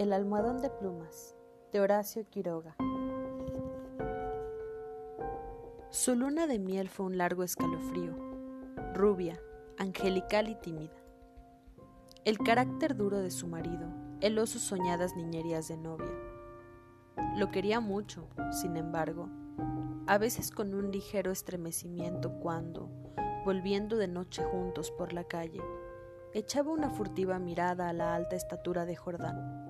El almohadón de plumas de Horacio Quiroga. Su luna de miel fue un largo escalofrío, rubia, angelical y tímida. El carácter duro de su marido heló sus soñadas niñerías de novia. Lo quería mucho, sin embargo, a veces con un ligero estremecimiento cuando, volviendo de noche juntos por la calle, echaba una furtiva mirada a la alta estatura de Jordán,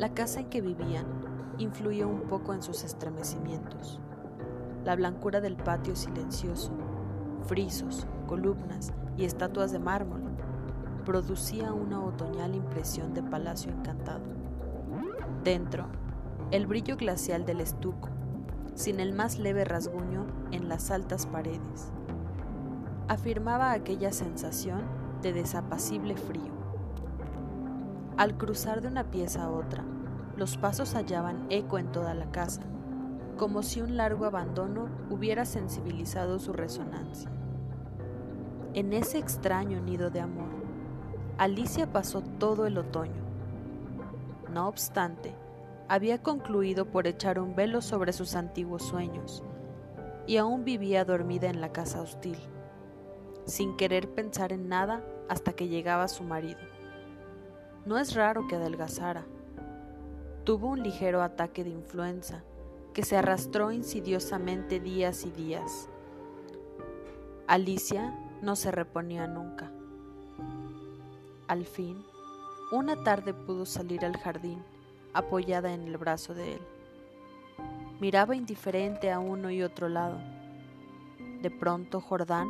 La casa en que vivían influyó un poco en sus estremecimientos. La blancura del patio silencioso, frisos, columnas y estatuas de mármol producía una otoñal impresión de palacio encantado. Dentro, el brillo glacial del estuco, sin el más leve rasguño en las altas paredes, afirmaba aquella sensación de desapacible frío. Al cruzar de una pieza a otra, los pasos hallaban eco en toda la casa, como si un largo abandono hubiera sensibilizado su resonancia. En ese extraño nido de amor, Alicia pasó todo el otoño. No obstante, había concluido por echar un velo sobre sus antiguos sueños, y aún vivía dormida en la casa hostil sin querer pensar en nada hasta que llegaba su marido. No es raro que adelgazara. Tuvo un ligero ataque de influenza que se arrastró insidiosamente días y días. Alicia no se reponía nunca. Al fin, una tarde pudo salir al jardín apoyada en el brazo de él. Miraba indiferente a uno y otro lado. De pronto Jordán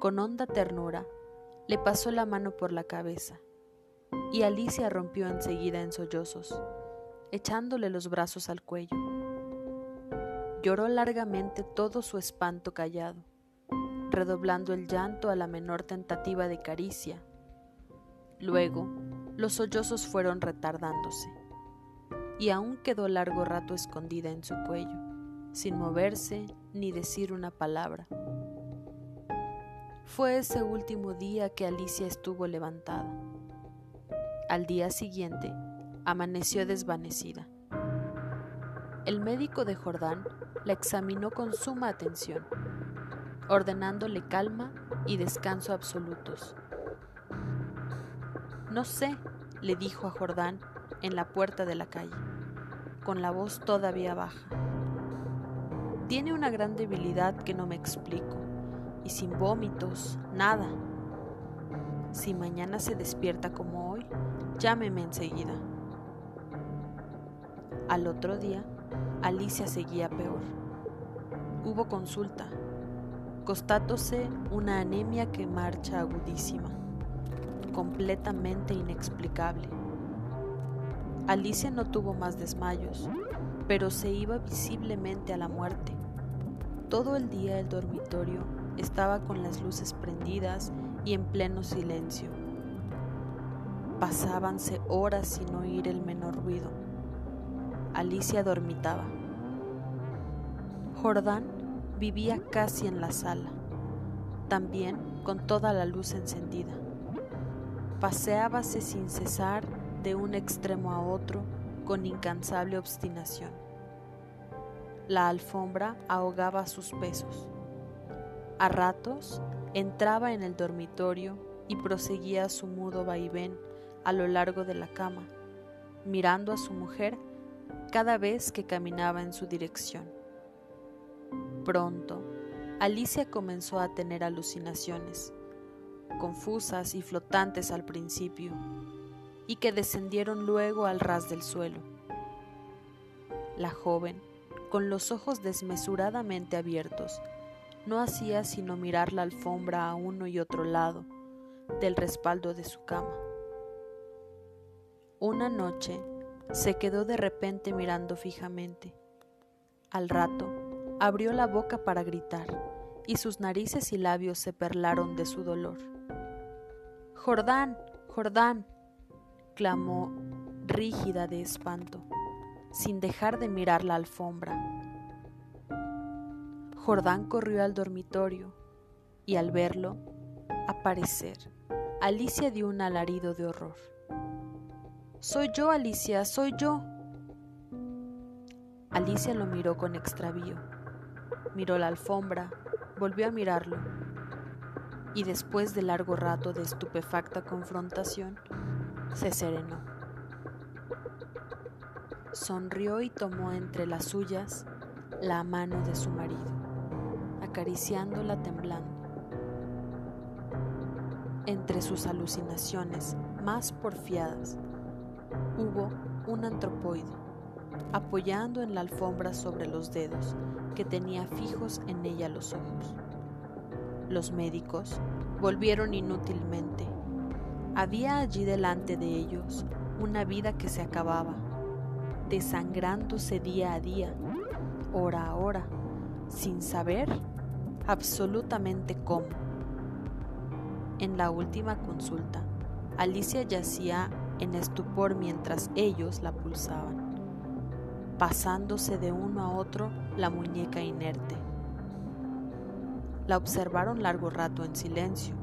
con honda ternura, le pasó la mano por la cabeza, y Alicia rompió enseguida en sollozos, echándole los brazos al cuello. Lloró largamente todo su espanto callado, redoblando el llanto a la menor tentativa de caricia. Luego, los sollozos fueron retardándose, y aún quedó largo rato escondida en su cuello, sin moverse ni decir una palabra. Fue ese último día que Alicia estuvo levantada. Al día siguiente, amaneció desvanecida. El médico de Jordán la examinó con suma atención, ordenándole calma y descanso absolutos. No sé, le dijo a Jordán en la puerta de la calle, con la voz todavía baja. Tiene una gran debilidad que no me explico y sin vómitos, nada. Si mañana se despierta como llámeme enseguida. Al otro día, Alicia seguía peor. Hubo consulta, constatóse una anemia que marcha agudísima, completamente inexplicable. Alicia no tuvo más desmayos, pero se iba visiblemente a la muerte. Todo el día el dormitorio estaba con las luces prendidas y en pleno silencio. Pasábanse horas sin oír el menor ruido. Alicia dormitaba. Jordán vivía casi en la sala, también con toda la luz encendida. Paseábase sin cesar de un extremo a otro con incansable obstinación. La alfombra ahogaba sus pesos. A ratos entraba en el dormitorio y proseguía su mudo vaivén a lo largo de la cama, mirando a su mujer cada vez que caminaba en su dirección. Pronto, Alicia comenzó a tener alucinaciones, confusas y flotantes al principio, y que descendieron luego al ras del suelo. La joven, con los ojos desmesuradamente abiertos, no hacía sino mirar la alfombra a uno y otro lado del respaldo de su cama. Una noche se quedó de repente mirando fijamente. Al rato abrió la boca para gritar y sus narices y labios se perlaron de su dolor. Jordán, Jordán, clamó rígida de espanto, sin dejar de mirar la alfombra. Jordán corrió al dormitorio y al verlo aparecer, Alicia dio un alarido de horror. Soy yo, Alicia, soy yo. Alicia lo miró con extravío. Miró la alfombra, volvió a mirarlo y después de largo rato de estupefacta confrontación, se serenó. Sonrió y tomó entre las suyas la mano de su marido, acariciándola temblando. Entre sus alucinaciones más porfiadas, hubo un antropoide, apoyando en la alfombra sobre los dedos que tenía fijos en ella los ojos. Los médicos volvieron inútilmente. Había allí delante de ellos una vida que se acababa, desangrándose día a día, hora a hora, sin saber absolutamente cómo. En la última consulta, Alicia yacía en estupor mientras ellos la pulsaban, pasándose de uno a otro la muñeca inerte. La observaron largo rato en silencio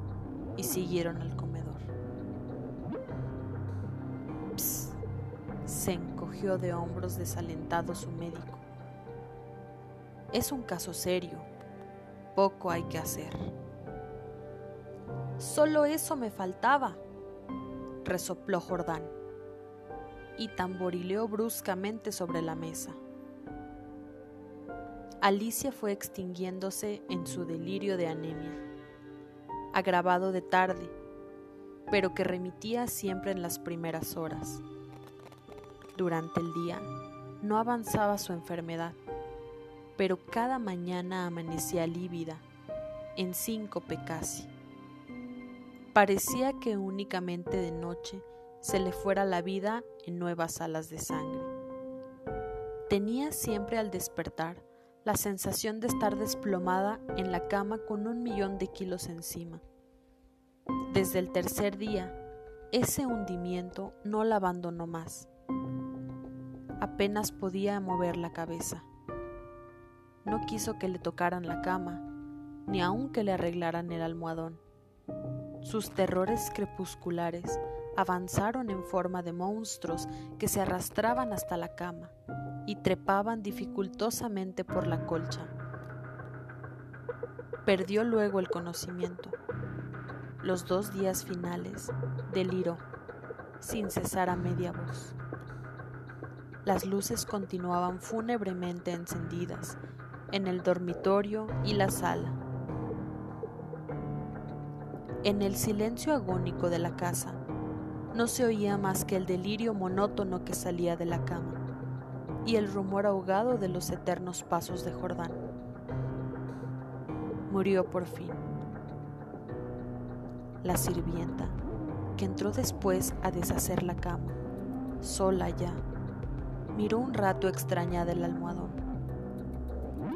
y siguieron al comedor. Psst, se encogió de hombros desalentado su médico. Es un caso serio. Poco hay que hacer. Solo eso me faltaba, resopló Jordán, y tamborileó bruscamente sobre la mesa. Alicia fue extinguiéndose en su delirio de anemia, agravado de tarde, pero que remitía siempre en las primeras horas. Durante el día no avanzaba su enfermedad, pero cada mañana amanecía lívida, en síncope casi. Parecía que únicamente de noche se le fuera la vida en nuevas alas de sangre. Tenía siempre al despertar la sensación de estar desplomada en la cama con un millón de kilos encima. Desde el tercer día, ese hundimiento no la abandonó más. Apenas podía mover la cabeza. No quiso que le tocaran la cama, ni aun que le arreglaran el almohadón. Sus terrores crepusculares avanzaron en forma de monstruos que se arrastraban hasta la cama y trepaban dificultosamente por la colcha. Perdió luego el conocimiento. Los dos días finales deliró, sin cesar a media voz. Las luces continuaban fúnebremente encendidas en el dormitorio y la sala. En el silencio agónico de la casa no se oía más que el delirio monótono que salía de la cama y el rumor ahogado de los eternos pasos de Jordán. Murió por fin. La sirvienta, que entró después a deshacer la cama, sola ya, miró un rato extrañada el almohadón.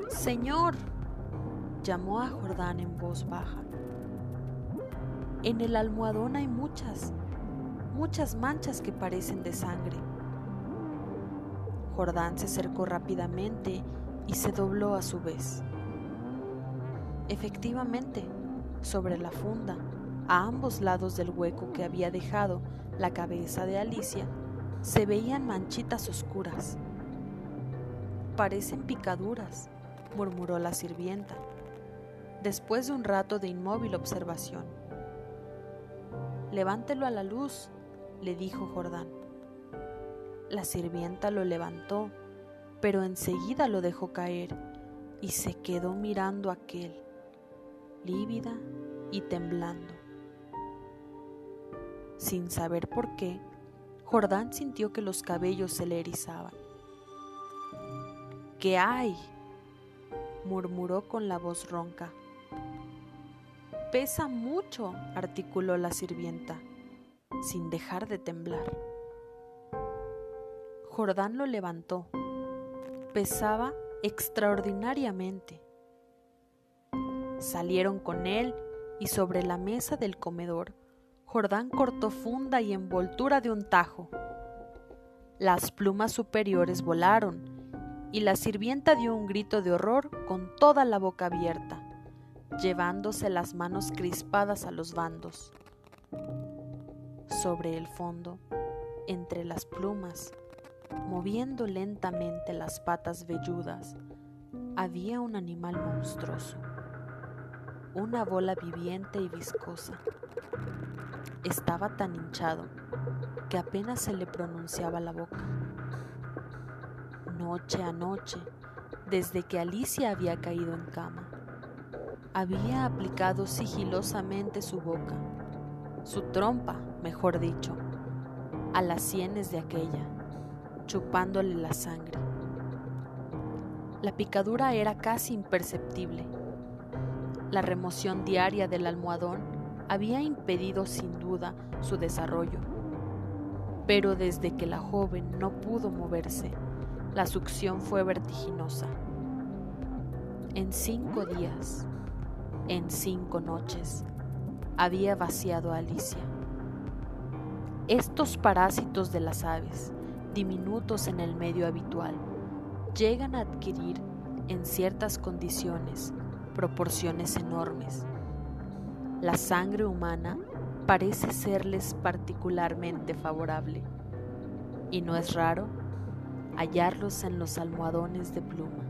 Señor, llamó a Jordán en voz baja. En el almohadón hay muchas, muchas manchas que parecen de sangre. Jordán se acercó rápidamente y se dobló a su vez. Efectivamente, sobre la funda, a ambos lados del hueco que había dejado la cabeza de Alicia, se veían manchitas oscuras. Parecen picaduras, murmuró la sirvienta, después de un rato de inmóvil observación. Levántelo a la luz, le dijo Jordán. La sirvienta lo levantó, pero enseguida lo dejó caer y se quedó mirando a aquel, lívida y temblando. Sin saber por qué, Jordán sintió que los cabellos se le erizaban. ¿Qué hay? murmuró con la voz ronca. Pesa mucho, articuló la sirvienta, sin dejar de temblar. Jordán lo levantó. Pesaba extraordinariamente. Salieron con él y sobre la mesa del comedor, Jordán cortó funda y envoltura de un tajo. Las plumas superiores volaron y la sirvienta dio un grito de horror con toda la boca abierta, llevándose las manos crispadas a los bandos. Sobre el fondo, entre las plumas, moviendo lentamente las patas velludas, había un animal monstruoso, una bola viviente y viscosa. Estaba tan hinchado que apenas se le pronunciaba la boca. Noche a noche, desde que Alicia había caído en cama, había aplicado sigilosamente su boca, su trompa, mejor dicho, a las sienes de aquella, chupándole la sangre. La picadura era casi imperceptible. La remoción diaria del almohadón había impedido sin duda su desarrollo. Pero desde que la joven no pudo moverse, la succión fue vertiginosa. En cinco días, en cinco noches, había vaciado a Alicia. Estos parásitos de las aves, diminutos en el medio habitual, llegan a adquirir, en ciertas condiciones, proporciones enormes. La sangre humana parece serles particularmente favorable, y no es raro hallarlos en los almohadones de pluma.